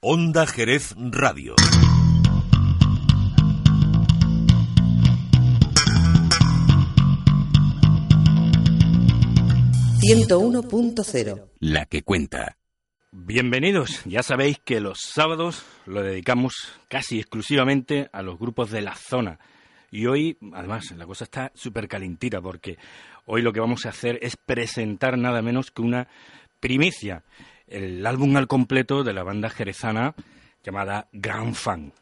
Onda Jerez Radio. 101.0 La que cuenta. Bienvenidos, ya sabéis que los sábados lo dedicamos casi exclusivamente a los grupos de la zona. Y hoy, además, la cosa está súper calentita porque hoy lo que vamos a hacer es presentar nada menos que una primicia, el álbum al completo de la banda jerezana llamada Grand Fan.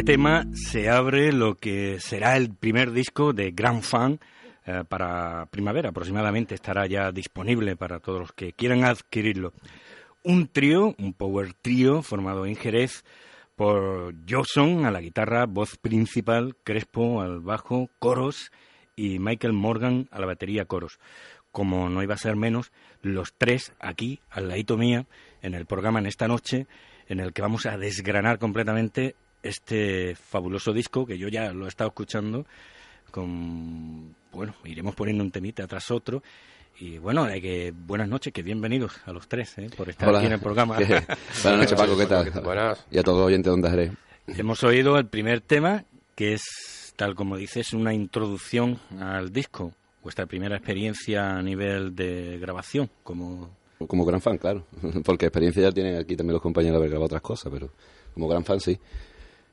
Este tema se abre lo que será el primer disco de Grand Fan eh, para primavera. Aproximadamente estará ya disponible para todos los que quieran adquirirlo. Un trío, un power trío formado en Jerez por Johnson a la guitarra, voz principal, Crespo al bajo, coros y Michael Morgan a la batería, coros. Como no iba a ser menos, los tres aquí, al ladito mía, en el programa en esta noche, en el que vamos a desgranar completamente este fabuloso disco que yo ya lo he estado escuchando con bueno iremos poniendo un temita tras otro y bueno hay que buenas noches que bienvenidos a los tres ¿eh? por estar Hola. aquí en el programa ¿Qué? Buenas noches, Paco, ¿qué tal? Buenas. Y a todos los oyentes de Onda Jerez. hemos oído el primer tema que es tal como dices una introducción al disco vuestra primera experiencia a nivel de grabación como Como gran fan, claro. Porque experiencia ya tienen aquí también los compañeros de haber grabado otras cosas, pero como gran fan sí.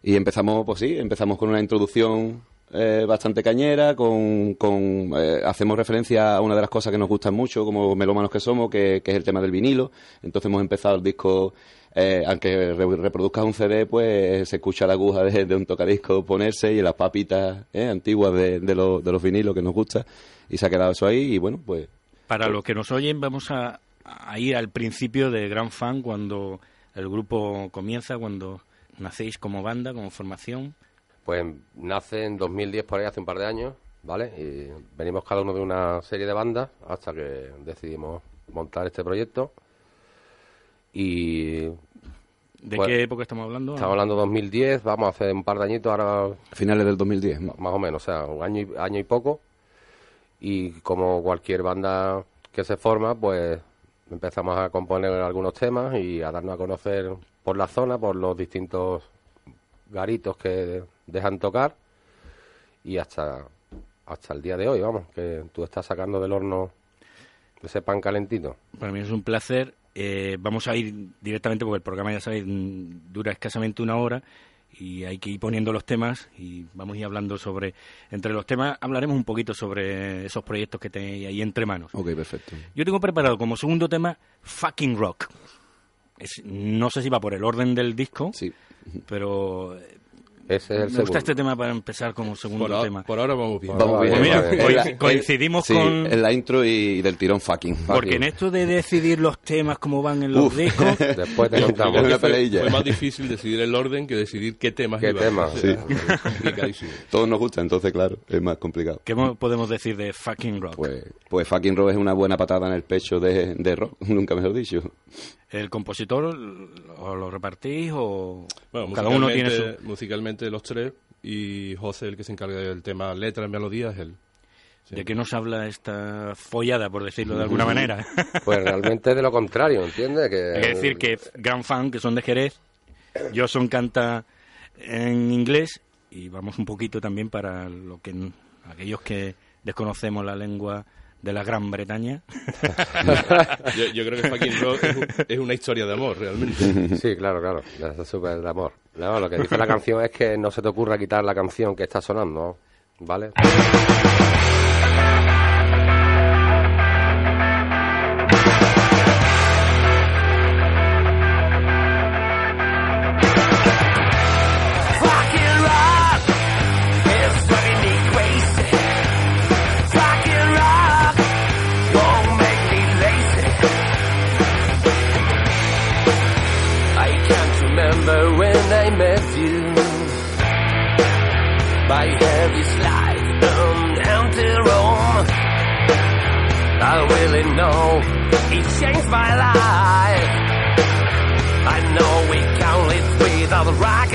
Y empezamos, pues sí, empezamos con una introducción eh, bastante cañera, con, con eh, hacemos referencia a una de las cosas que nos gustan mucho, como melómanos que somos, que, que es el tema del vinilo. Entonces hemos empezado el disco, eh, aunque re- reproduzcas un CD, pues se escucha la aguja de, de un tocadisco ponerse y las papitas eh, antiguas de, de, los, de los vinilos que nos gusta. Y se ha quedado eso ahí y bueno, pues Para los que nos oyen, vamos a, a ir al principio de Gran Fan, cuando el grupo comienza, cuando nacéis como banda, como formación. Pues nace en 2010 por ahí, hace un par de años, ¿vale? Y venimos cada uno de una serie de bandas hasta que decidimos montar este proyecto. Y ¿De Pues, qué época estamos hablando? estamos hablando de 2010, vamos a hacer un par de añitos ahora, finales del 2010. ¿no? más o menos, o sea, un año y, año y poco. Y como cualquier banda que se forma, pues empezamos a componer algunos temas y a darnos a conocer por la zona, por los distintos garitos que dejan tocar y hasta hasta el día de hoy, vamos, que tú estás sacando del horno ese pan calentito. Para mí es un placer. Eh, vamos a ir directamente, porque el programa, ya sabéis, mm, dura escasamente una hora. y hay que ir poniendo los temas y vamos a ir hablando sobre, entre los temas hablaremos un poquito sobre esos proyectos que tenéis ahí entre manos. Ok, perfecto. Yo tengo preparado como segundo tema Fucking Rock. Es- no sé si va por el orden del disco, Sí. pero Ese es el me gusta este tema para empezar como segundo Por, ahora- tema. por ahora vamos bien. Vamos Pues bien. mira, en- coincidimos sí, con- en la intro y del tirón fucking. Porque en esto de decidir los temas, cómo van en los Uf. discos, Después te Creo contamos. que una fue, más difícil decidir el orden que decidir qué temas ¿Qué iban. tema? O sea, es complicadísimo. Todos nos gusta, entonces, claro, es más complicado. ¿qué mo- podemos decir de Fucking Rock? Pues, pues fucking rock es una buena patada en el pecho de, de rock, nunca mejor dicho. ¿El compositor o lo repartís o Bueno, cada uno tiene su... musicalmente- Musicalmente los tres y José, el que se encarga del tema letras, melodías, él. Sí. ¿De qué nos habla esta follada, por decirlo de alguna manera? Pues realmente de lo contrario, ¿entiendes? Que decir que gran fan, que son de Jerez, Johnson canta en inglés y vamos un poquito también para lo que aquellos que desconocemos la lengua de la Gran Bretaña. Yo, yo creo que Fucking Rock es, un- es una historia de amor, realmente. Sí, claro, claro. Es súper de amor. No, lo que dice la canción es que no se te ocurra quitar la canción que está sonando, ¿vale? Really know it changed my life. I know we can't live without rock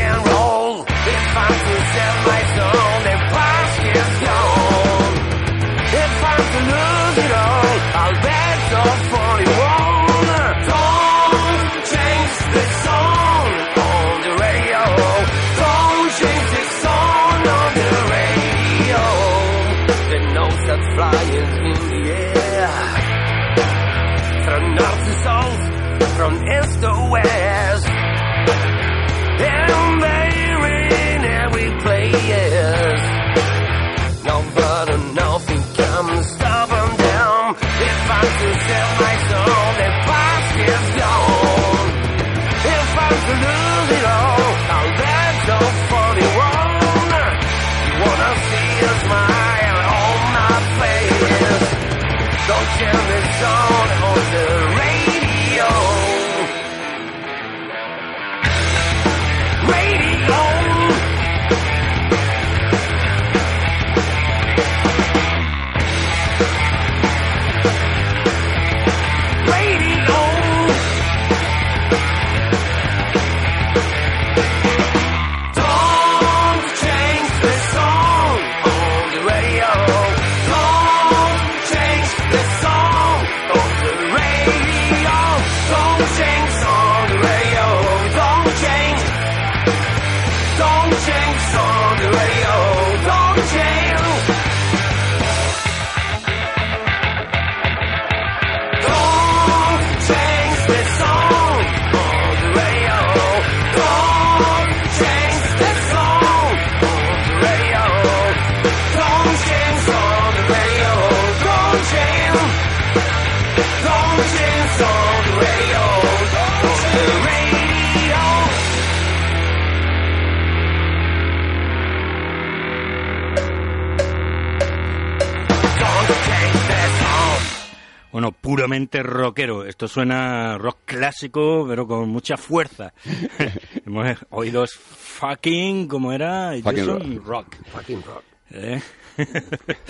Esto suena rock clásico, pero con mucha fuerza. Hemos oído fucking, como era? Fucking Jason rock. Fucking rock. ¿eh?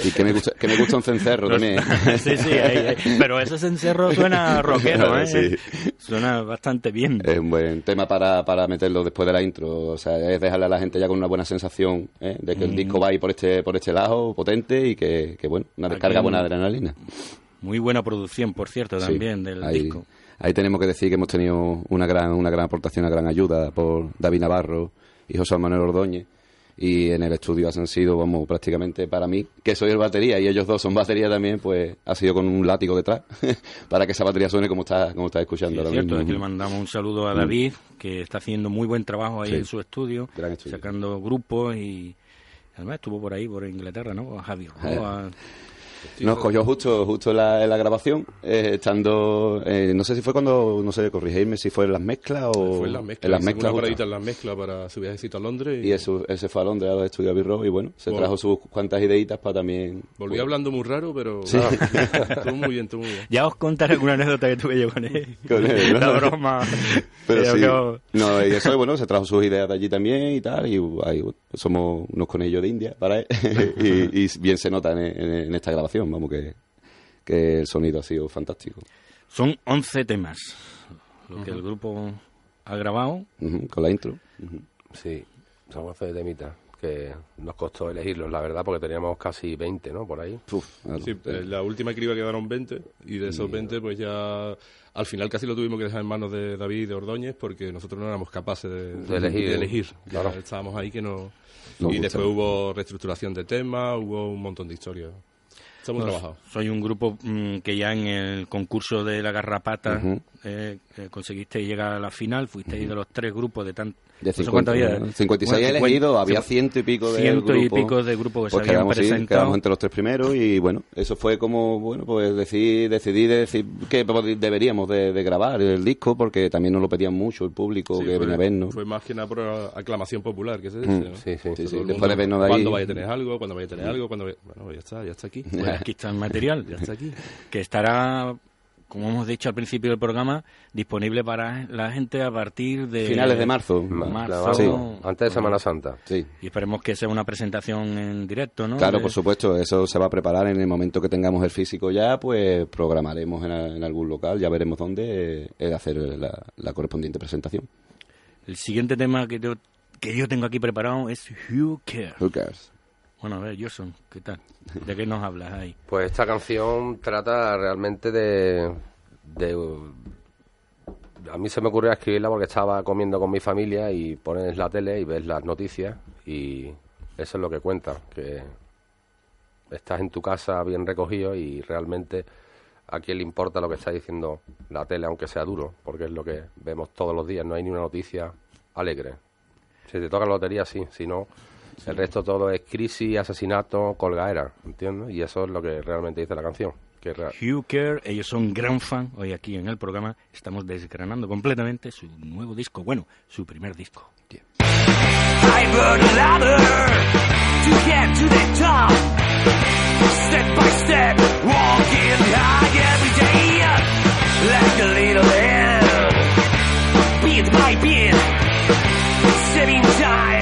Y que me gusta, que me gusta un cencerro también. sí, sí, ahí, ahí. pero ese cencerro suena rockero, ¿eh? Sí. Suena bastante bien. Es un buen tema para, para meterlo después de la intro. O sea, es dejarle a la gente ya con una buena sensación ¿eh? de que el disco va ahí por este, por este lado, potente y que, que bueno, una descarga Aquí- buena de adrenalina. Muy buena producción, por cierto, Sí, también del ahí, disco. Ahí tenemos que decir que hemos tenido una gran, una gran aportación, una gran ayuda por David Navarro y José Manuel Ordóñez. y en el estudio han sido, vamos, prácticamente para mí, que soy el batería y ellos dos son batería también, pues ha sido con un látigo detrás para que esa batería suene como está, como está Sí, escuchando es ahora cierto, mismo. aquí le mandamos un saludo a David, que está haciendo muy buen trabajo ahí Sí. en su estudio, estudio. sacando grupos y además estuvo por ahí, por Inglaterra, ¿no? A Javi Eh. Roa. Nos cogió justo justo en la, en la grabación, eh, estando, eh, no sé si fue cuando, no sé, corregirme si fue en las mezclas o... Fue en las mezclas. En las mezclas una paradita en las mezclas para su viajecito a Londres. Y eso, ese fue a Londres a los estudios Abbey Road y bueno, se Bueno. trajo sus cuantas ideitas para también... Volví hablando muy raro, pero Sí. estuvo muy bien, estuvo muy bien. Ya os contaré alguna anécdota que tuve yo con él. Con él, ¿no? La broma. Pero sí, que no, y eso, bueno, se trajo sus ideas de allí también y tal, y ahí somos unos conejos de India para él, y, y bien se nota en, en- en esta grabación, vamos, que, que el sonido ha sido fantástico. Son 11 temas, lo que el grupo ha grabado. Con la intro. Sí, son 11 temitas que nos costó elegirlos, la verdad, porque teníamos casi 20, ¿no? Por ahí. Uf, claro. Sí, eh, la última criba quedaron 20 y de esos 20 pues ya al final casi lo tuvimos que dejar en manos de David y de Ordóñez porque nosotros no éramos capaces de, De elegir. Claro. estábamos ahí que no... Nos y gusta. después hubo reestructuración de temas, hubo un montón de historias. Soy un grupo mm, que ya en el concurso de la garrapata eh, eh, conseguisteis llegar a la final, fuisteis de los tres grupos de tan... De no sé 50, cuántos había. ¿no? 56 Bueno, elegidos, 50, había ciento y pico de ciento y grupos. pico de grupos que se Pues habían quedamos, sí, presentado. quedamos entre los tres primeros y bueno, eso fue como, bueno, pues decidí, decidí de decir que deberíamos de, de grabar el disco porque también nos lo pedían mucho el público Sí, que venía a vernos. fue más que nada por aclamación popular, que se dice, Mm, ¿no? Sí, sí. Después de vernos de ahí. ¿Cuándo vaya a tener algo? ¿Cuándo vaya a tener algo? ¿Cuándo vaya- Bueno, ya está, ya está aquí. Pues aquí está el material, Ya está aquí. que estará, como hemos dicho al principio del programa, disponible para la gente a partir de... Finales de marzo. Marzo. Sí. Antes de Semana Santa. Sí. Y esperemos que sea una presentación en directo, ¿no? Claro, De- por supuesto, eso se va a preparar en el momento que tengamos el físico ya, pues programaremos en, en algún local, ya veremos dónde eh, hacer la, la correspondiente presentación. El siguiente tema que yo, que yo tengo aquí preparado es Who Cares. Who cares? Bueno, a ver, Johnson, ¿qué tal? ¿De qué nos hablas ahí? Pues esta canción trata realmente de, de... A mí se me ocurrió escribirla porque estaba comiendo con mi familia y pones la tele y ves las noticias y eso es lo que cuenta, que estás en tu casa bien recogido y realmente a quién le importa lo que está diciendo la tele, aunque sea duro, porque es lo que vemos todos los días, no hay ni una noticia alegre. Si te toca la lotería, sí, si no, el resto todo es crisis, asesinato, colgaera, ¿entiendes? Y eso es lo que realmente dice la canción. Que rea- Hugh Care, ellos son gran fan. Hoy aquí en el programa estamos desgranando completamente su nuevo disco, bueno, su primer disco. I burn a ladder to get to the top. Step by step, walking high every day, like a little ant. Beat by beat, setting time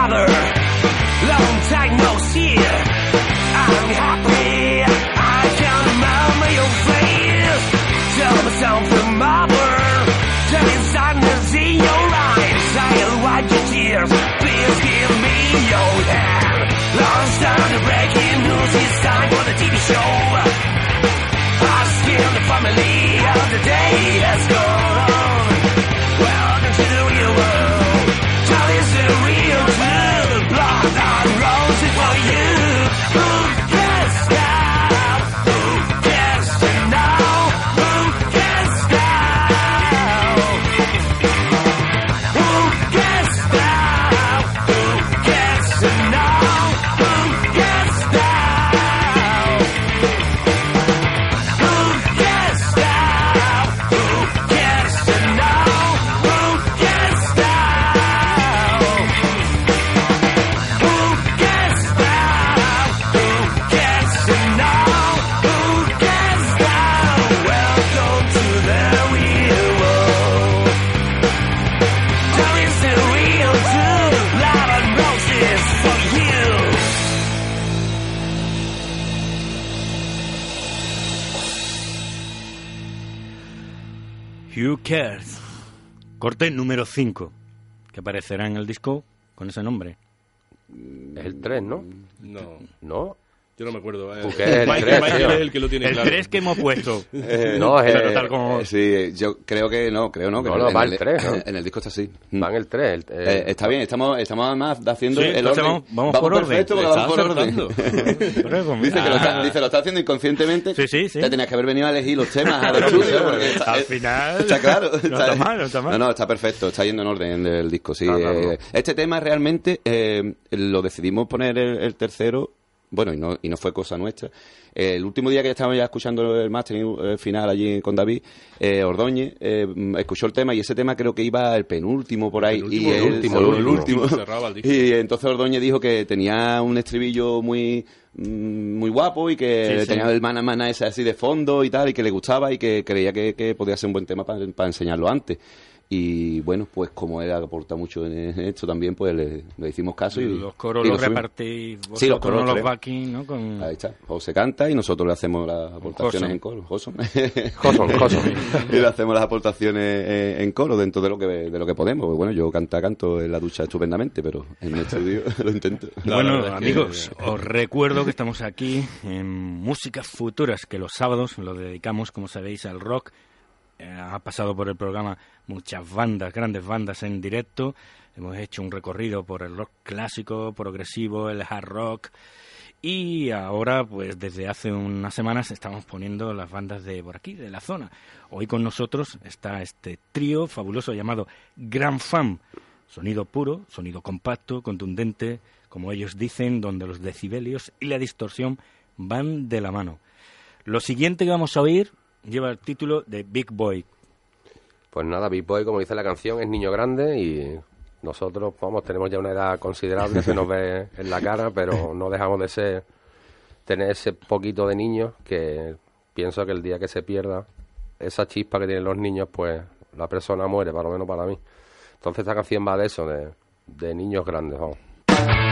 father. Long time no see. I'm happy. Corte número 5, que aparecerá en el disco con ese nombre. Es el 3, ¿no? No, ¿No? Yo no me acuerdo. eh. Tío. es el que lo tiene El claro. 3 que hemos puesto. Eh, No, es tal como... Eh, sí, yo creo que no, creo no. Que No, no, en va el tres, ¿no? En el disco está así. Va en el 3. El, Eh, está bien, estamos, estamos además haciendo Sí, el orden. vamos- vamos por orden. perfecto vamos por orden. Dice, que lo ah, está, dice, lo está haciendo inconscientemente. Sí, sí, sí. Te tenías que haber venido a elegir los temas al estudio. porque está- Al final, Está claro. no está mal, no está mal. No, no, está perfecto. Está yendo en orden el disco, sí. Ah, Este tema realmente lo decidimos poner el tercero. Bueno, y no, y no fue cosa nuestra. Eh, el último día que estábamos ya escuchando el mastering eh, final allí con David, eh, Ordóñez eh, escuchó el tema y ese tema creo que iba el penúltimo por ahí. y el último, el el. Y entonces Ordóñez dijo que tenía un estribillo muy mm, muy guapo y que Sí, sí. tenía el mana mana ese así de fondo y tal y que le gustaba y que creía que, que podía ser un buen tema para enseñarlo antes. Y bueno, pues como él aporta mucho en esto también, pues le, le hicimos caso y los coros y los lo subimos. repartís vosotros, Sí, los coros, los backing, ¿no? Con... Ahí está. José canta y nosotros le hacemos las aportaciones en coro. Joson. Joson, Joson. y le hacemos las aportaciones en, en coro dentro de lo que de lo que podemos. Pues bueno, yo canta canto en la ducha estupendamente, pero en el estudio lo intento. La bueno, que- amigos, os recuerdo que estamos aquí en Músicas Futuras, que los sábados lo dedicamos, como sabéis, al rock. Ha pasado por el programa muchas bandas, grandes bandas en directo. Hemos hecho un recorrido por el rock clásico, progresivo, el hard rock. Y ahora, pues desde hace unas semanas estamos poniendo las bandas de por aquí, de la zona. Hoy con nosotros está este trío fabuloso llamado Grand Fam. Sonido puro, sonido compacto, contundente, como ellos dicen, donde los decibelios y la distorsión van de la mano. Lo siguiente que vamos a oír lleva el título de Big Boy. Pues nada, Big Boy, como dice la canción, es niño grande y nosotros, vamos, tenemos ya una edad considerable, se nos ve en la cara, pero no dejamos de ser, tener ese poquito de niños que pienso que el día que se pierda esa chispa que tienen los niños, pues la persona muere, por lo menos para mí. Entonces esta canción va de eso, de, de niños grandes, vamos.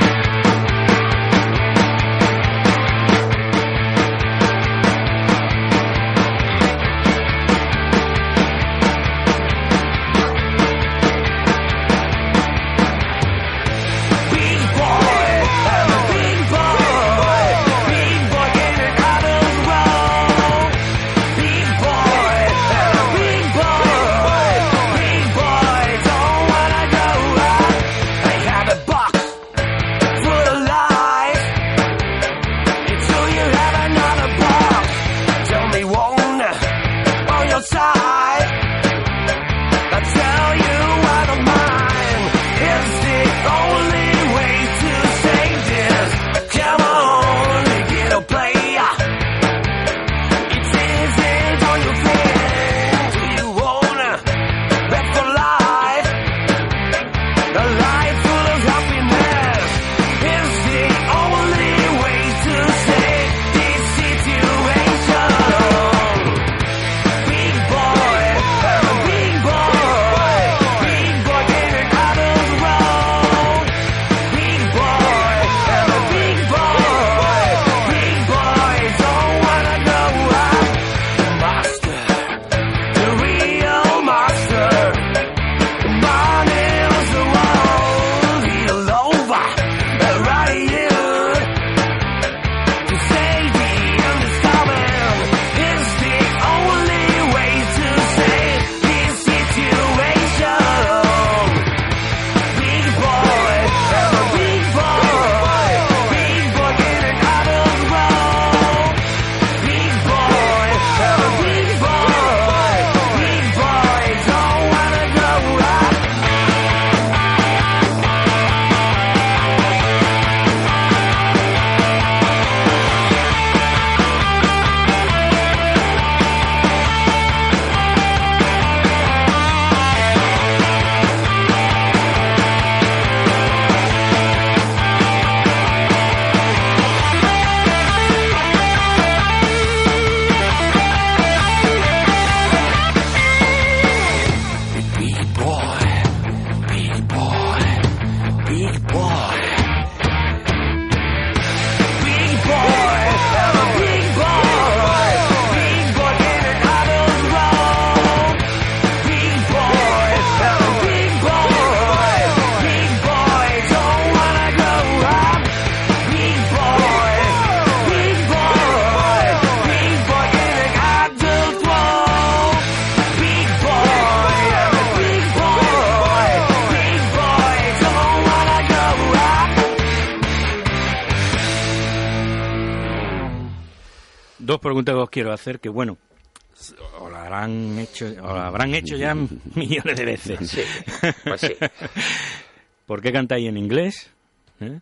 Quiero hacer que, bueno, os la habrán hecho, la habrán hecho ya millones de veces. Sí, pues sí. ¿Por qué cantáis en inglés? ¿Eh?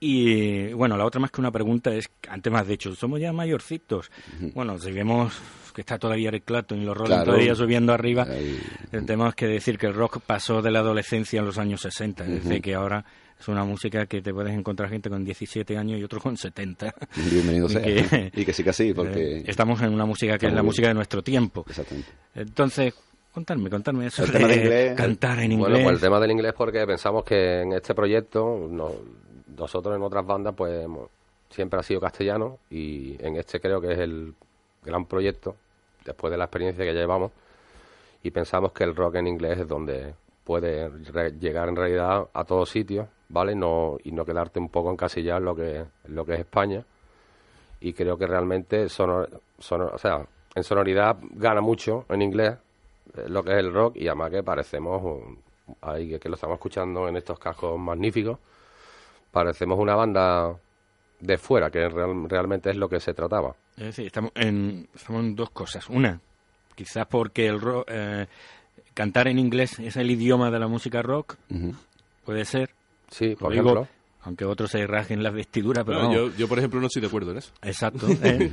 Y bueno, la otra más que una pregunta es, antes más de hecho, somos ya mayorcitos. Bueno, si vemos que está todavía Eric Clapton y los Rolling Claro. todavía subiendo arriba, Ahí. tenemos que decir que el rock pasó de la adolescencia en los años 60, es decir, que ahora es una música que te puedes encontrar gente con 17 años y otros con 70. Bienvenido sea. Que- y que sí que sí, porque... Eh, estamos en una música que es la música de nuestro tiempo. Exactamente. Entonces, contadme, contadme eso El tema de inglés. cantar en inglés. Bueno, pues el tema del inglés porque pensamos que en este proyecto, no- nosotros en otras bandas, pues hemos- siempre ha sido castellano y en este creo que es el gran proyecto, después de la experiencia que llevamos, y pensamos que el rock en inglés es donde puede re- llegar en realidad a todos sitios, ¿vale? No, y no quedarte un poco encasillado en lo que, lo que es España. Y creo que realmente, sonor, sonor- o sea, en sonoridad gana mucho en inglés eh, lo que es el rock y además que parecemos, um, ahí que, lo estamos escuchando en estos cascos magníficos, parecemos una banda de fuera, que real- realmente es lo que se trataba. Es decir, estamos en, estamos en dos cosas. Una, quizás porque el ro- eh, cantar en inglés es el idioma de la música rock, puede ser. Sí, por Lo digo, ejemplo. aunque otros se rasguen las vestiduras, pero No, yo, por ejemplo, no estoy de acuerdo en eso. Exacto. ¿eh?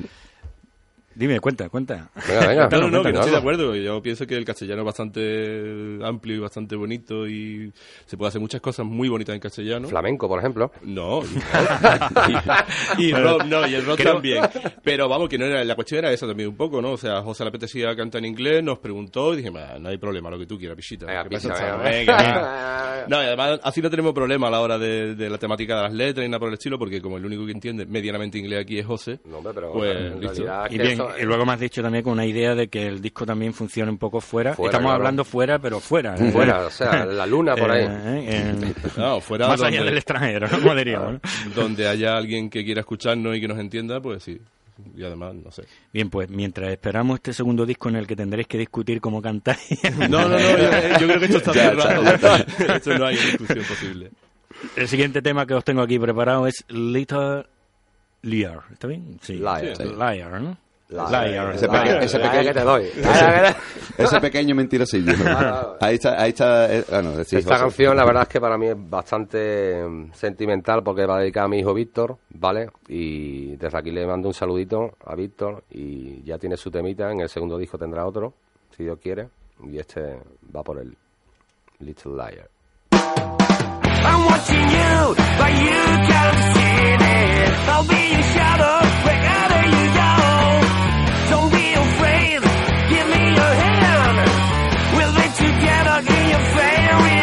Dime, cuenta, cuenta. Venga, venga. No, no, no, que no estoy de acuerdo. Yo pienso que el castellano es bastante amplio y bastante bonito y se puede hacer muchas cosas muy bonitas en castellano. Flamenco, por ejemplo. No, y, y rock, no, y el rock Creo- también. Pero vamos, que no era, la cuestión era esa también un poco, ¿no? O sea, José le apetecía cantar en inglés, nos preguntó y dije, "Ma, no hay problema, lo que tú quieras, pichita. Venga, ¿Qué picha, pasa? venga, Venga, venga. venga. No, y además así no tenemos problema a la hora de, de la temática de las letras y nada por el estilo, porque como el único que entiende medianamente inglés aquí es José, No, hombre, pero pues en listo. Y bien, y luego me has dicho también con una idea de que el disco también funcione un poco fuera. Fuera, Estamos claro. hablando fuera, pero fuera. ¿eh? Fuera, o sea, la luna por ahí. Eh, eh, No, fuera más donde- allá del extranjero, ¿no? como diríamos. ¿no? donde haya alguien que quiera escucharnos y que nos entienda, pues sí. Y además, no sé. Bien, pues mientras esperamos este segundo disco en el que tendréis que discutir cómo cantáis. No, no, no, yo, yo creo que esto está cerrado. Esto no hay discusión posible. El siguiente tema que os tengo aquí preparado es Little Liar. ¿Está bien? Sí. Liar. Sí. Liar, ¿no? Liar. Ese, Liar. Liar pequeño, que te doy. ese pequeño mentirosillo. ahí está, ahí está. eh, bueno, sí, Esta José. canción, la verdad es que para mí es bastante mm, sentimental porque va dedicada a mi hijo Víctor, ¿vale? Y desde aquí le mando un saludito a Víctor y ya tiene su temita. En el segundo disco tendrá otro, si Dios quiere. Y este va por el Little Liar. I'm watching you, but you can't see it. I'll be your shadow your hand. We'll be together in your fairy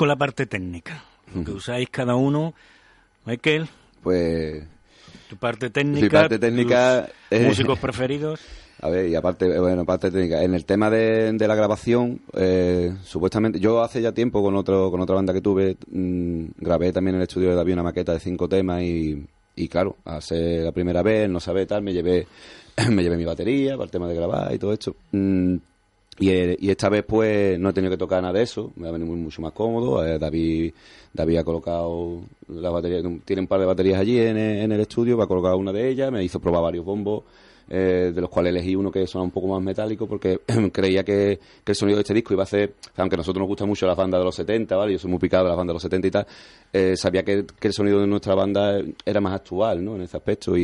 con la parte técnica. Que usáis cada uno. Michael, Pues tu parte técnica. parte técnica, tus eh, músicos preferidos. A ver, y aparte, bueno, aparte técnica, en el tema de, de la grabación, eh, supuestamente, yo hace ya tiempo con otro con otra banda que tuve, mm, grabé también en el estudio de David una maqueta de cinco temas y, y claro, hace la primera vez, no sabe tal, me llevé me llevé mi batería para el tema de grabar y todo esto. Mm, y, eh, y esta vez pues no he tenido que tocar nada de eso, me ha venido mucho más cómodo. David, David ha colocado las baterías, tiene un par de baterías allí en, en el estudio, va a colocar una de ellas, me hizo probar varios bombos, eh, de los cuales elegí uno que suena un poco más metálico porque creía que, que el sonido de este disco iba a ser, aunque a nosotros nos gusta mucho las bandas de los 70, ¿vale? Yo soy muy picado de las bandas de los 70 y tal, eh, sabía que, que el sonido de nuestra banda era más actual, ¿no? En ese aspecto y,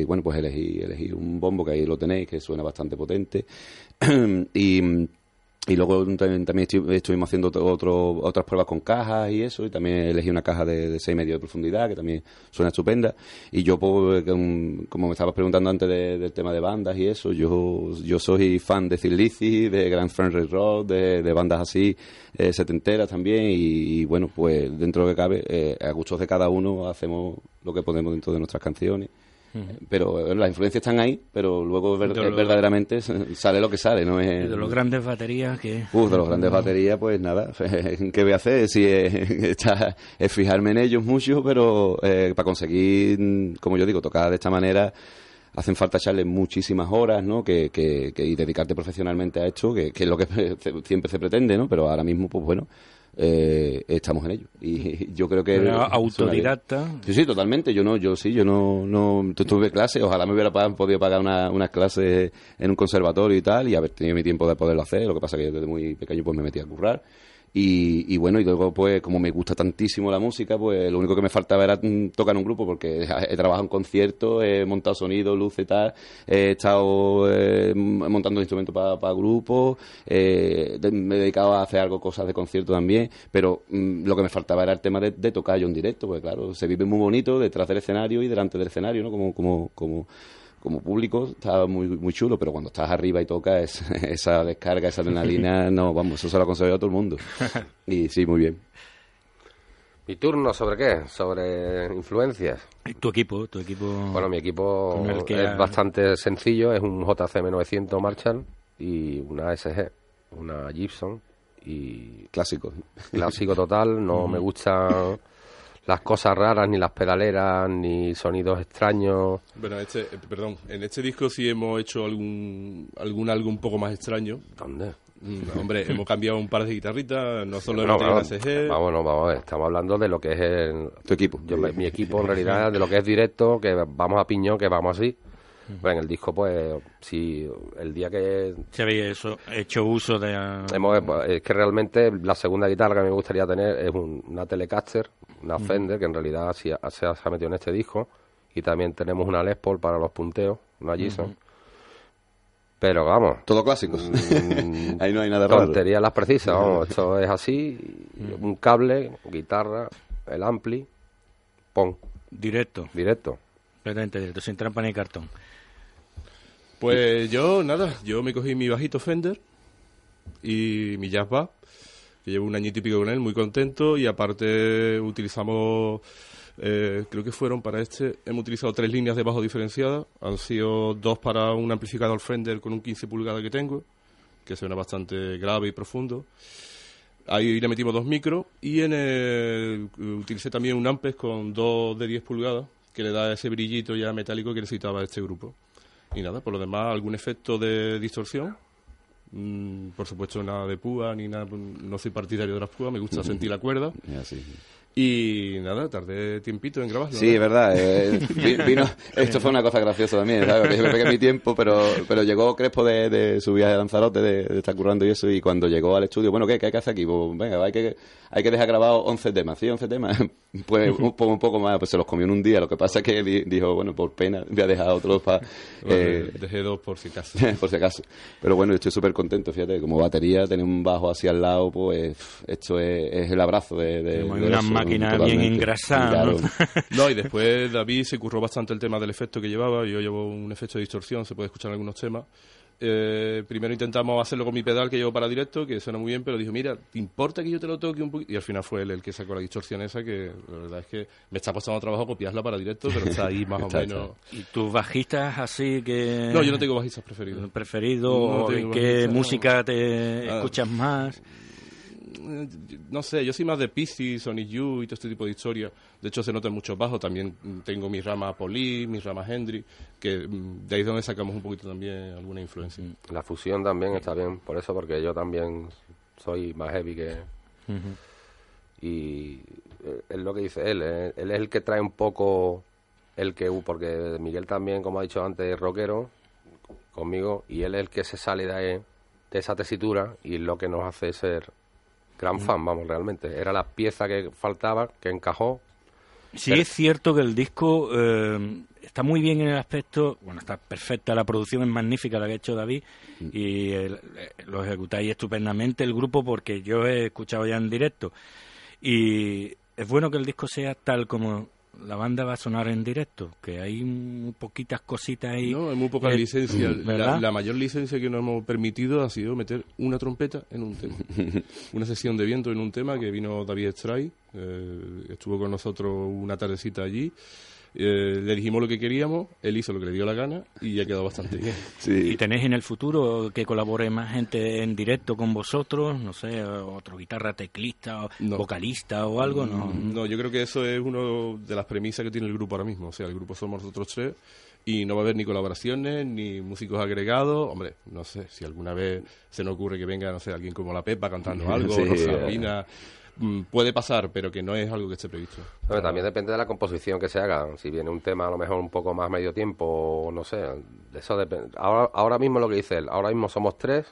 y, bueno, pues elegí, elegí un bombo que ahí lo tenéis, que suena bastante potente y... Y luego también, también estu- estuvimos haciendo otro, otras pruebas con cajas y eso, y también elegí una caja de, de 6 medio de profundidad, que también suena estupenda. Y yo, pues, como me estabas preguntando antes de- del tema de bandas y eso, yo, yo soy fan de Thin de Grand Frederick Road, de, bandas así, eh, setenteras también, y, y, bueno, pues dentro de lo que cabe, eh, a gustos de cada uno hacemos lo que podemos dentro de nuestras canciones. Pero eh, las influencias están ahí, pero luego ver- lo- verdaderamente sale lo que sale, ¿no? Es, de los grandes baterías que... Uf, de los grandes baterías, pues nada, ¿qué voy a hacer? Si es, está- es fijarme en ellos mucho, pero eh, para conseguir, como yo digo, tocar de esta manera, hacen falta echarle muchísimas horas, ¿no? Que, que, que- y dedicarte profesionalmente a esto, que, que es lo que siempre se pretende, ¿no? Pero ahora mismo, pues bueno, eh, estamos en ello. Y yo creo que... Era autodidacta. Sí, sí, totalmente. Yo no, yo sí, yo no, no tu- tuve clases. Ojalá me hubiera podido pagar una- unas clases en un conservatorio y tal, y haber tenido mi tiempo de poderlo hacer. Lo que pasa que yo desde muy pequeño pues me metí a currar. Y, y bueno, y luego pues como me gusta tantísimo la música, pues lo único que me faltaba era tocar en un grupo, porque he trabajado en conciertos, he montado sonido, luces y tal, he estado eh, montando instrumentos para grupos, eh, me dedicado a hacer algo, cosas de concierto también, pero mm, lo que me faltaba era el tema de, de tocar yo en directo, porque claro, se vive muy bonito detrás del escenario y delante del escenario, ¿no? Como, como, como, como público está muy muy chulo, pero cuando estás arriba y tocas es- esa descarga, esa adrenalina, no, vamos, eso se lo aconsejo a todo el mundo. Y sí, muy bien. ¿Mi turno sobre qué? Sobre influencias. Tu equipo, tu equipo... Bueno, mi equipo que es ha- bastante sencillo, es un JCM 900 Marshall y una SG, una Gibson y Clásico. clásico total, no me gustan las cosas raras, ni las pedaleras, ni sonidos extraños. Bueno, este, eh, perdón, en este disco sí hemos hecho algún, algún algo un poco más extraño. ¿Dónde? Mm, hombre, hemos cambiado un par de guitarritas, no solo No, hemos tenido una SG. vamos, no, vamos a ver, estamos hablando de lo que es el, Tu equipo. Yo, mi equipo en realidad de lo que es directo, que vamos a piñón, que vamos así. Bueno, en el disco, pues, si el día que Si habéis eso, hecho uso de... hemos, es que realmente la segunda guitarra que me gustaría tener es un- una Telecaster, una Fender, que en realidad se ha, se ha metido en este disco. Y también tenemos una Les Paul para los punteos, una Gibson. Pero vamos, Todo clásico. Mm, Ahí no hay nada raro. tonterías las precisas, vamos, esto es así, un cable, guitarra, el ampli, pon, Directo, directo. completamente directo, sin trampa ni cartón. Pues yo, nada, yo me cogí mi bajito Fender y mi Jazz Bass, llevo un año y pico con él, muy contento, y aparte utilizamos, eh, creo que fueron para este, hemos utilizado tres líneas de bajo diferenciadas, han sido dos para un amplificador Fender con un 15 pulgadas que tengo, que suena bastante grave y profundo. Ahí le metimos dos micros y en el, utilicé también un Ampes con dos de 10 pulgadas que le da ese brillito ya metálico que necesitaba este grupo. Y nada, por lo demás, algún efecto de distorsión. Mm, por supuesto, nada de púa ni nada. No soy partidario de las púas, me gusta sentir la cuerda. Así. Y nada, tardé tiempito en grabarlo. Sí, es verdad. eh, vino, esto fue una cosa graciosa también, ¿sabes? Yo me pegué mi tiempo, pero, pero llegó Crespo de, de su viaje de Lanzarote, de, de estar currando y eso, y cuando llegó al estudio, bueno, ¿qué, qué hay que hacer aquí? Pues venga, hay que, hay que dejar grabado 11 temas, ¿sí? 11 temas. Pues un poco, un poco más, pues se los comió en un día. Lo que pasa es que di- dijo, bueno, por pena, voy a dejar otros para... Bueno, eh, Dejé dos por si acaso. por si acaso. Pero bueno, estoy súper contento, fíjate, como batería, tener un bajo así al lado, pues esto es, es el abrazo de... de, de una máquina bien engrasada, ¿no? Claro. No, y después David se curró bastante el tema del efecto que llevaba. Yo llevo un efecto de distorsión, se puede escuchar en algunos temas. Eh, primero intentamos hacerlo con mi pedal que llevo para directo, que suena muy bien, pero dijo, mira, ¿te importa que yo te lo toque un poquito? Y al final fue él el que sacó la distorsión esa, que la verdad es que me está costando trabajo copiarla para directo, pero está ahí más o Está, menos. ¿Y tus bajistas así que...? No, yo no tengo bajistas preferidos. preferido No o tengo qué no. música te Ah. escuchas más No sé, yo soy más de Piscis, Sonic Youth y todo este tipo de historias. De hecho, se nota en muchos bajos. También mm, tengo mis ramas Poli, mis ramas Hendry, que mm, de ahí es donde sacamos un poquito también alguna influencia. La fusión también está bien, por eso, porque yo también soy más heavy que... Y eh, es lo que dice él, eh, él es el que trae un poco el que... Porque Miguel también, como ha dicho antes, es rockero conmigo, y él es el que se sale de, ahí- de esa tesitura y es lo que nos hace ser gran fan, vamos, realmente. Era la pieza que faltaba, que encajó. Sí es cierto que el disco eh, está muy bien en el aspecto, bueno, está perfecta, la producción es magnífica la que ha hecho David y el- eh, lo ejecutáis estupendamente el grupo porque yo he escuchado ya en directo y es bueno que el disco sea tal como la banda va a sonar en directo, que hay muy poquitas cositas ahí. No, hay muy poca eh, licencia. La, ¿verdad? la mayor licencia que nos hemos permitido ha sido meter una trompeta en un tema. una sesión de viento en un tema que vino David Stray, eh, estuvo con nosotros una tardecita allí. Eh, le dijimos lo que queríamos, él hizo lo que le dio la gana y ha quedado bastante bien. Sí. ¿Y tenéis en el futuro que colabore más gente en directo con vosotros? No sé, otro guitarra teclista, o No. vocalista o algo, ¿no? No, yo creo que eso es una de las premisas que tiene el grupo ahora mismo. O sea, el grupo somos nosotros tres y no va a haber ni colaboraciones ni músicos agregados. Hombre, no sé, si alguna vez se nos ocurre que venga, no sé, alguien como La Pepa cantando algo, Sí, Rosalina, mm, puede pasar, pero que no es algo que esté previsto. Bueno, también depende de la composición que se haga. Si viene un tema a lo mejor un poco más medio tiempo, no sé. Eso depende. Ahora, ahora mismo lo que dice él, ahora mismo somos tres.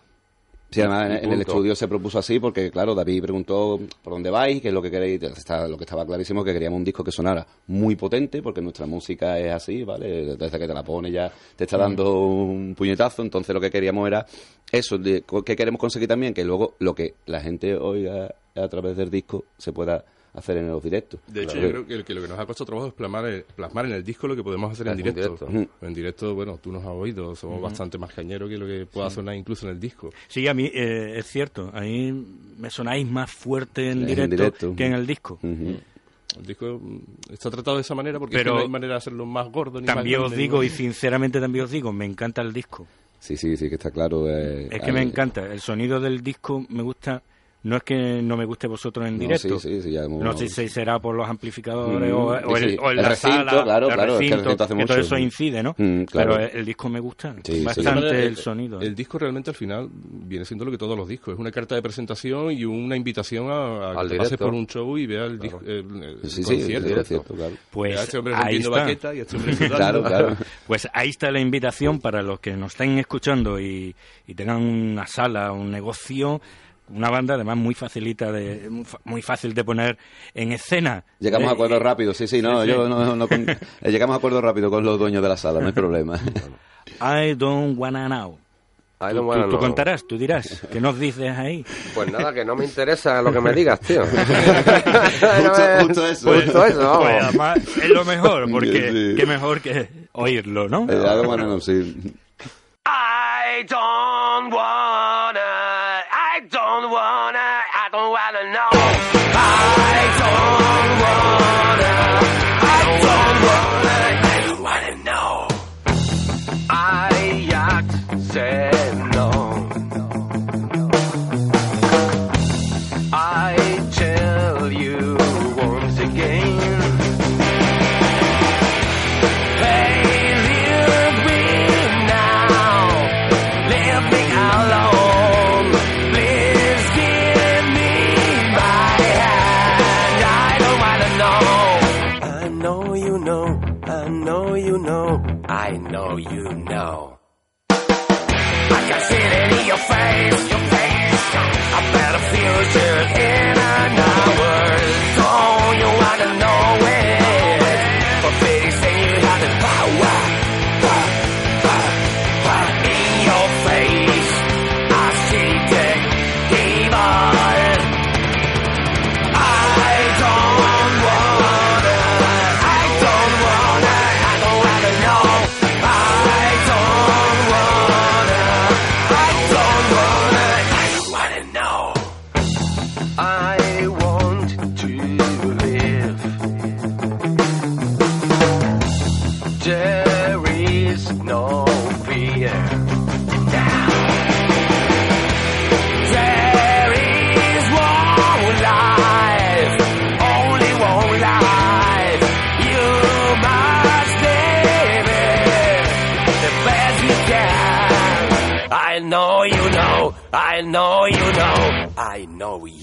Sí, además en, el estudio se propuso así porque, claro, David preguntó por dónde vais, qué es lo que queréis. Está, lo que estaba clarísimo que queríamos un disco que sonara muy potente, porque nuestra música es así, ¿vale? Desde que te la pone ya te está dando un puñetazo. Entonces lo que queríamos era eso, que queremos conseguir también, que luego lo que la gente oiga a través del disco se pueda hacer en los directos. De hecho, Claro. yo creo que, el- que lo que nos ha costado trabajo es plasmar, el- plasmar en el disco lo que podemos hacer en En directo. directo. En directo, bueno, tú nos has oído, somos bastante más cañeros que lo que pueda sonar incluso en el disco. Sí, a mí eh, es cierto. Ahí me sonáis más fuerte en En directo, directo. que en el disco. Ujú. El disco mm, está tratado de esa manera porque es que Pero no hay manera de hacerlo más gordo ni También más os digo, ni y sinceramente también os digo, me encanta el disco. Sí, sí, sí, que está claro. eh, Es que me hay- encanta. El sonido del disco me gusta. No es que no me guste vosotros en No, directo. sí, sí, sí, ya hemos- No sé si será por los amplificadores Mm, o, o sí, el, sí. o en El la recinto, sala, claro, el claro, es que el recinto, recinto hace que todo mucho. eso incide, ¿no? Mm, claro. Pero el, el disco me gusta Sí, sí. bastante el, sonido. El disco realmente al final viene siendo lo que todos los discos. Es una carta de presentación y una invitación a, a que Al pases por un show y veas el, disco- el- el Sí, sí, concierto. sí, es cierto, claro. pues Vea este hombre ahí está. y este hombre claro. Pues ahí está la invitación para los que nos estén escuchando y, y tengan una sala, un negocio, una banda además muy facilita de muy fácil de poner en escena. Llegamos Eh, a acuerdos rápidos, sí, sí, no, sí, sí. yo no, no con- eh, llegamos a acuerdos rápidos con los dueños de la sala, no hay problema. I don't wanna know. I Tú, don't wanna tú- tú know. contarás, tú dirás. ¿Qué nos dices ahí? Pues nada, que no me interesa lo que me digas, tío. Justo- justo eso. Justo eso, vamos. Pues además es lo mejor, porque Sí. qué mejor que oírlo, ¿no? Eh, algo bueno, no, sí. I don't wanna, I don't wanna, I don't wanna know. Know. I you know. I know you know. I know you know. I can see it in your face, your face. A better future in an hour. Don't you wanna know it? I know you know.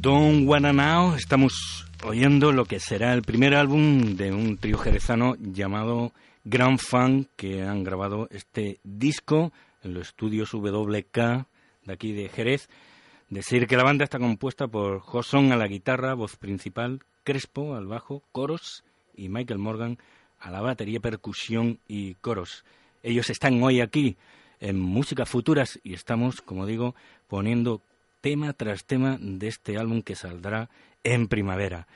Don't Wanna Now. Estamos oyendo lo que será el primer álbum de un trío jerezano llamado Grand Fan, que han grabado este disco en los estudios WK de aquí de Jerez. Decir que la banda está compuesta por Joson a la guitarra, voz principal, Crespo al bajo, coros y Michael Morgan a la batería, percusión y coros. Ellos están hoy aquí en Música Futuras y estamos, como digo, poniendo tema tras tema de este álbum que saldrá en primavera.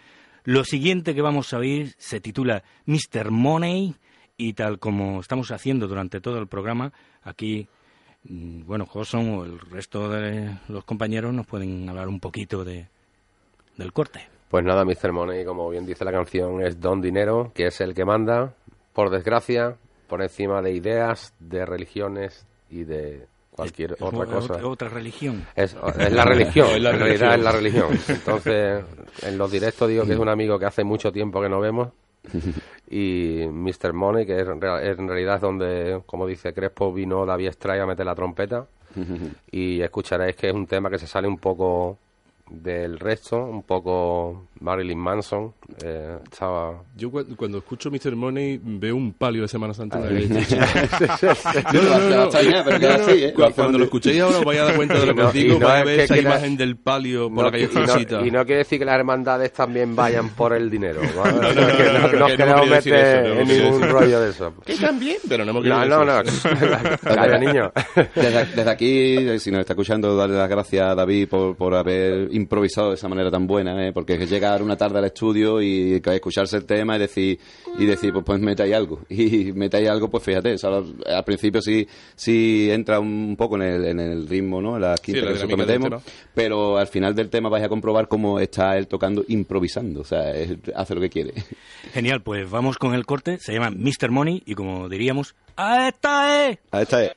Lo siguiente que vamos a oír se titula Mr. Money y tal como estamos haciendo durante todo el programa, aquí, mm, bueno, Joson o el resto de los compañeros nos pueden hablar un poquito de, del corte. Pues nada, Mr. Money, como bien dice la canción, es Don Dinero, que es el que manda, por desgracia, por encima de ideas, de religiones y de cualquier Es otra cosa. Otra, otra religión. Es, es la religión, Es la en realidad religión. es la religión. Entonces, en los directos digo que es un amigo que hace mucho tiempo que no vemos. Y Mr. Money, que es, en rea- en realidad es donde, como dice Crespo, vino David Stray a meter la trompeta. Y escucharéis que es un tema que se sale un poco del resto, un poco Marilyn Manson. Eh, estaba... Yo cu- cuando escucho Mr. Money veo un palio de Semana Santa. Cuando lo escuchéis ahora os vais a dar cuenta de lo que os digo, vais a ver esa imagen del palio por No, la calle y, no, Francita. y no quiere decir que las hermandades también vayan por el dinero. No, no, no, que no, no, no, no, nos que no queremos meter eso, no en ningún rollo de eso. Que también, pero no me No, quiero no, no. Calla, niño. Desde, aquí, si nos está escuchando, darle las gracias a David por, por haber improvisado de esa manera tan buena, ¿eh? porque es llegar una tarde al estudio y que escucharse el tema y decir, y decir pues, pues metáis algo. Y metáis algo, pues fíjate, o sea, al, principio sí, sí entra un poco en el, en el ritmo, ¿no? En las Sí, 15 la que metemos, pero al final del tema vais a comprobar cómo está él tocando improvisando, o sea, él hace lo que quiere. Genial, pues vamos con el corte. Se llama Mr. Money y como diríamos, ¡a esta es! Ahí está. eh.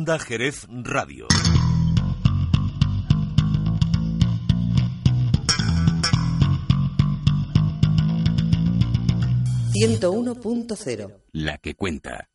Onda Jerez Radio. ciento uno punto cero. La que cuenta.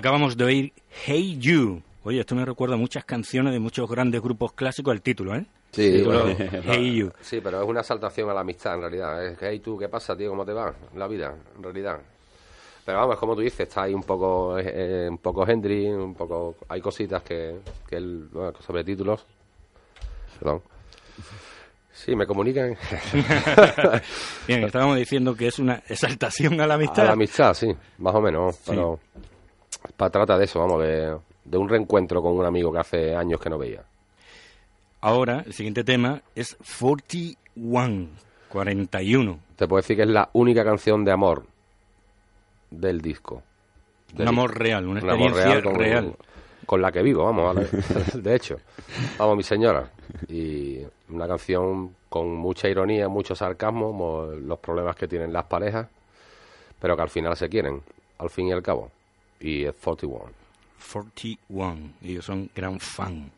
Acabamos de oír Hey You. Oye, esto me recuerda a muchas canciones de muchos grandes grupos clásicos, el título, ¿eh? Sí, El título, bueno. Hey You. Sí, pero es una saltación a la amistad en realidad. Es que, hey, tú, ¿qué pasa, tío? ¿Cómo te va la vida, en realidad? Pero vamos, como tú dices, está ahí un poco, eh, eh, un poco Hendry, un poco... Hay cositas que, que el, bueno, sobre títulos. Perdón. Sí, me comunican. Bien, estábamos diciendo que es una exaltación a la amistad. A la amistad, sí, más o menos. Pero pa- trata de eso, vamos, de, de un reencuentro con un amigo que hace años que no veía. Ahora, el siguiente tema es 41, 41. Te puedo decir que es la única canción de amor del disco. Un amor real, una un amor experiencia con, real. con la que vivo, vamos, ¿vale? de hecho. Vamos, mi señora. Y una canción con mucha ironía, mucho sarcasmo, mo- los problemas que tienen las parejas, pero que al final se quieren, al fin y al cabo. Y es 41. 41. Ellos son gran fan.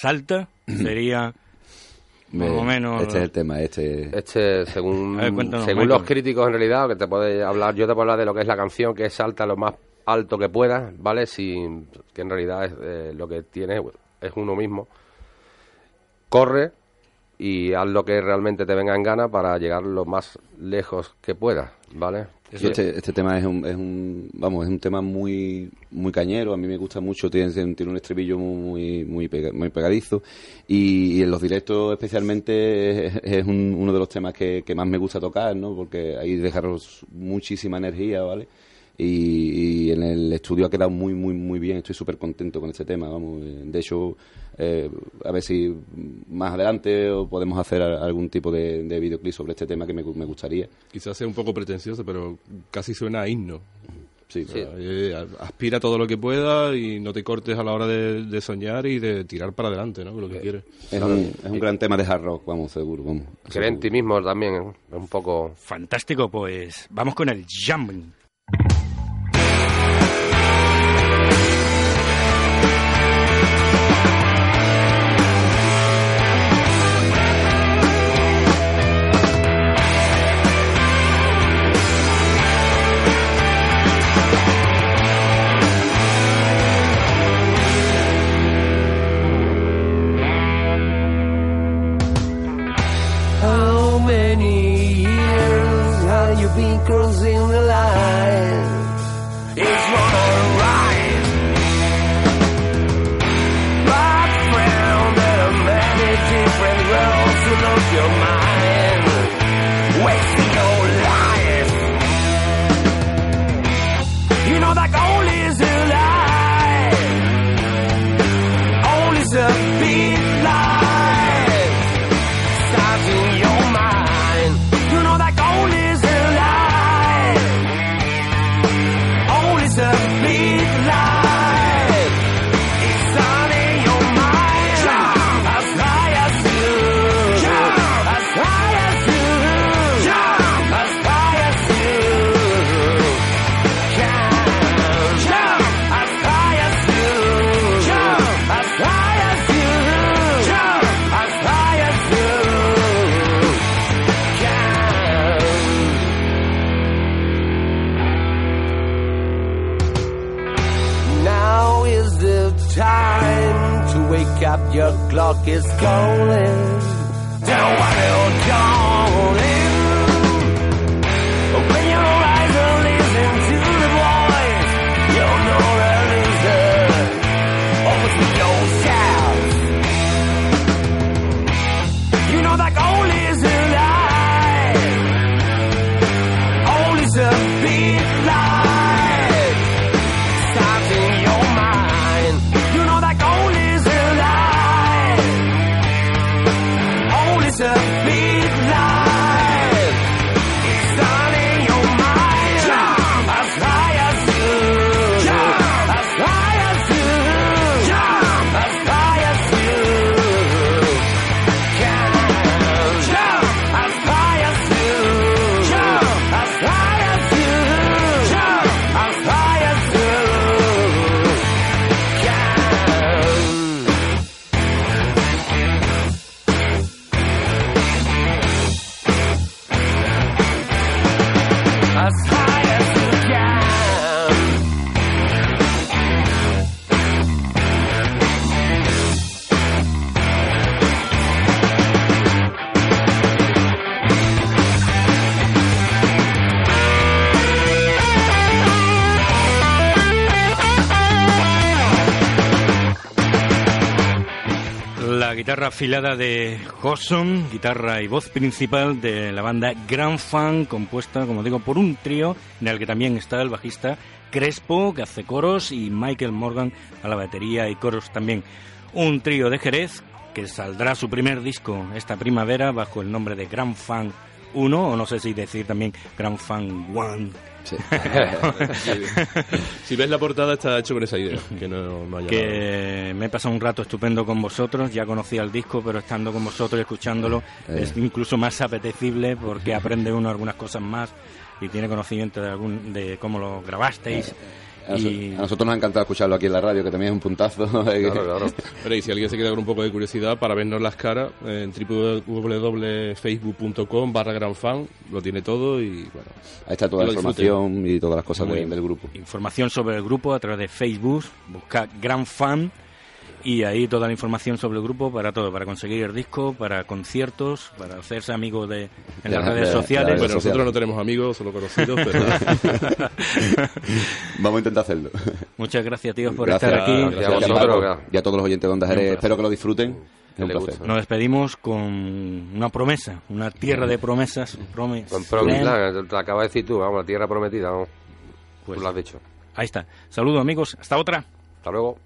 Salta, sería por lo menos... Este es el tema, este... Este, según, A ver, cuéntanos, según Michael. los críticos en realidad, que te puede hablar, yo te puedo hablar de lo que es la canción, que es salta lo más alto que puedas, ¿vale? Sin, que en realidad es, eh, lo que tiene es uno mismo. Corre y haz lo que realmente te venga en gana para llegar lo más lejos que puedas, ¿vale? Este, este tema es un, es un vamos es un tema muy muy cañero. A mí me gusta mucho tiene, tiene un estribillo muy muy pega- muy pegadizo. Y, y en los directos especialmente es, es un- uno de los temas que, que más me gusta tocar no porque ahí dejaros muchísima energía vale y, y en el estudio ha quedado muy muy muy bien estoy súper contento con este tema vamos eh, de hecho eh, a ver si más adelante o podemos hacer algún tipo de, de videoclip sobre este tema que me, me gustaría Quizás sea un poco pretencioso, pero casi suena a himno. sí, O sea, eh, aspira todo lo que pueda y no te cortes a la hora de, de soñar y de tirar para adelante, ¿no? Con lo que quieres. Es un, es un gran tema de hard rock, vamos, seguro, vamos. Creer en ti mismo también ¿eh? es un poco... Fantástico, pues vamos con el Jump. clock is calling. Down Wild Dog. Guitarra afilada de Hosson, guitarra y voz principal de la banda Grand Fan, compuesta, como digo, por un trío en el que también está el bajista Crespo, que hace coros, y Michael Morgan a la batería y coros también. Un trío de Jerez que saldrá su primer disco esta primavera bajo el nombre de Grand Fan 1, o no sé si decir también Grand Fan 1. Sí. Si ves la portada está hecho con esa idea, que no, no haya nada. que me he pasado un rato estupendo con vosotros, ya conocía el disco, pero estando con vosotros y escuchándolo Eh. es incluso más apetecible porque aprende uno algunas cosas más y tiene conocimiento de algún de cómo lo grabasteis A, Y- a nosotros nos ha encantado escucharlo aquí en la radio, que también es un puntazo. Pero y si alguien se queda con un poco de curiosidad para vernos las caras, en www.facebook.com barra gran fan, lo tiene todo y bueno. Ahí está toda la información y todas las cosas del grupo. Información sobre el grupo a través de Facebook, busca Gran Fan y ahí toda la información sobre el grupo para todo, para conseguir el disco, para conciertos, para hacerse amigo de en las redes sociales. Bueno, nosotros no tenemos amigos, solo conocidos, pero... Vamos a intentar hacerlo. Muchas gracias, tíos, por Gracias, estar aquí. gracias a a vosotros, claro. y a todos los oyentes de Onda Jerez. Espero que lo disfruten. Nos despedimos con una promesa, una tierra de promesas. Con. Land, te acabas de decir tú, vamos, la tierra prometida, vamos. Pues- tú lo has dicho. Ahí está. Saludos, amigos. Hasta otra. Hasta luego.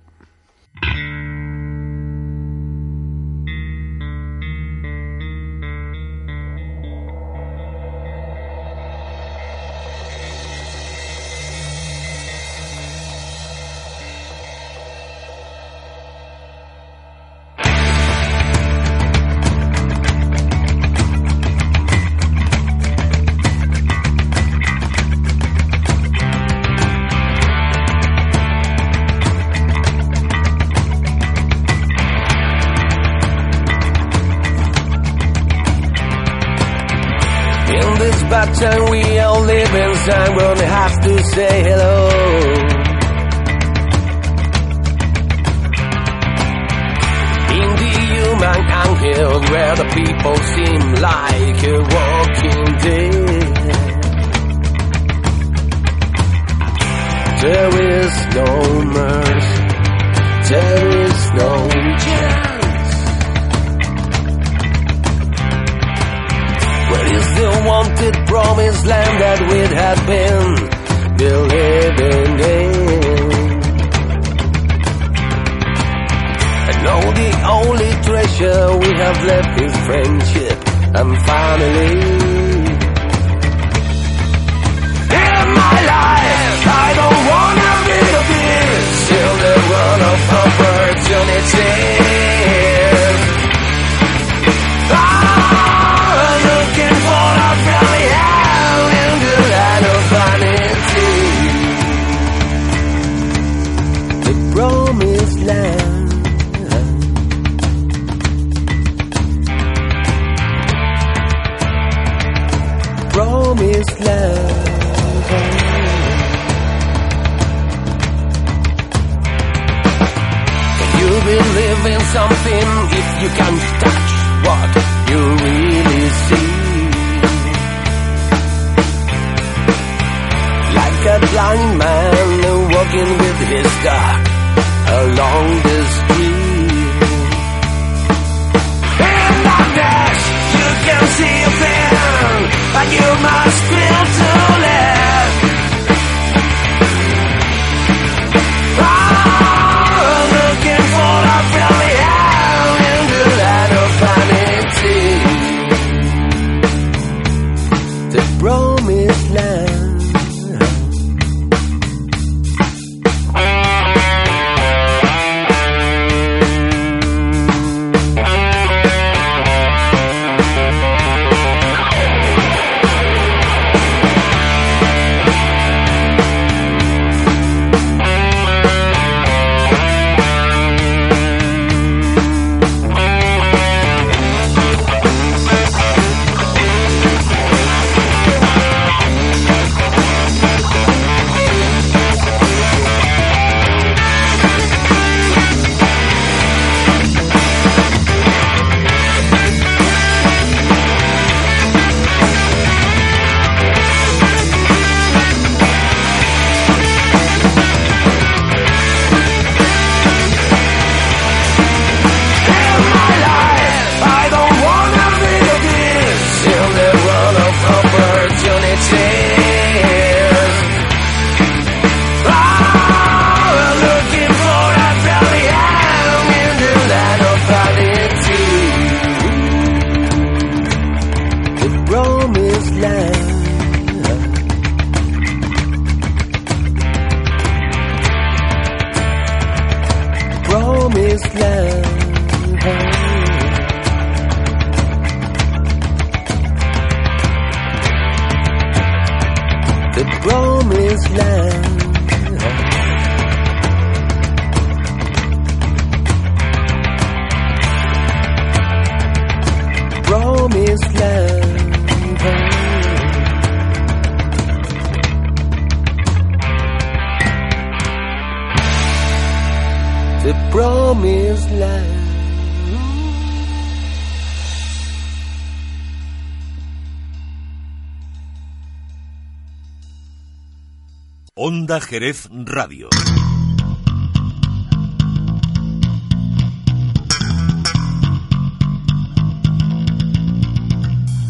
Jerez Radio.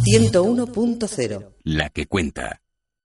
ciento uno punto cero. La que cuenta.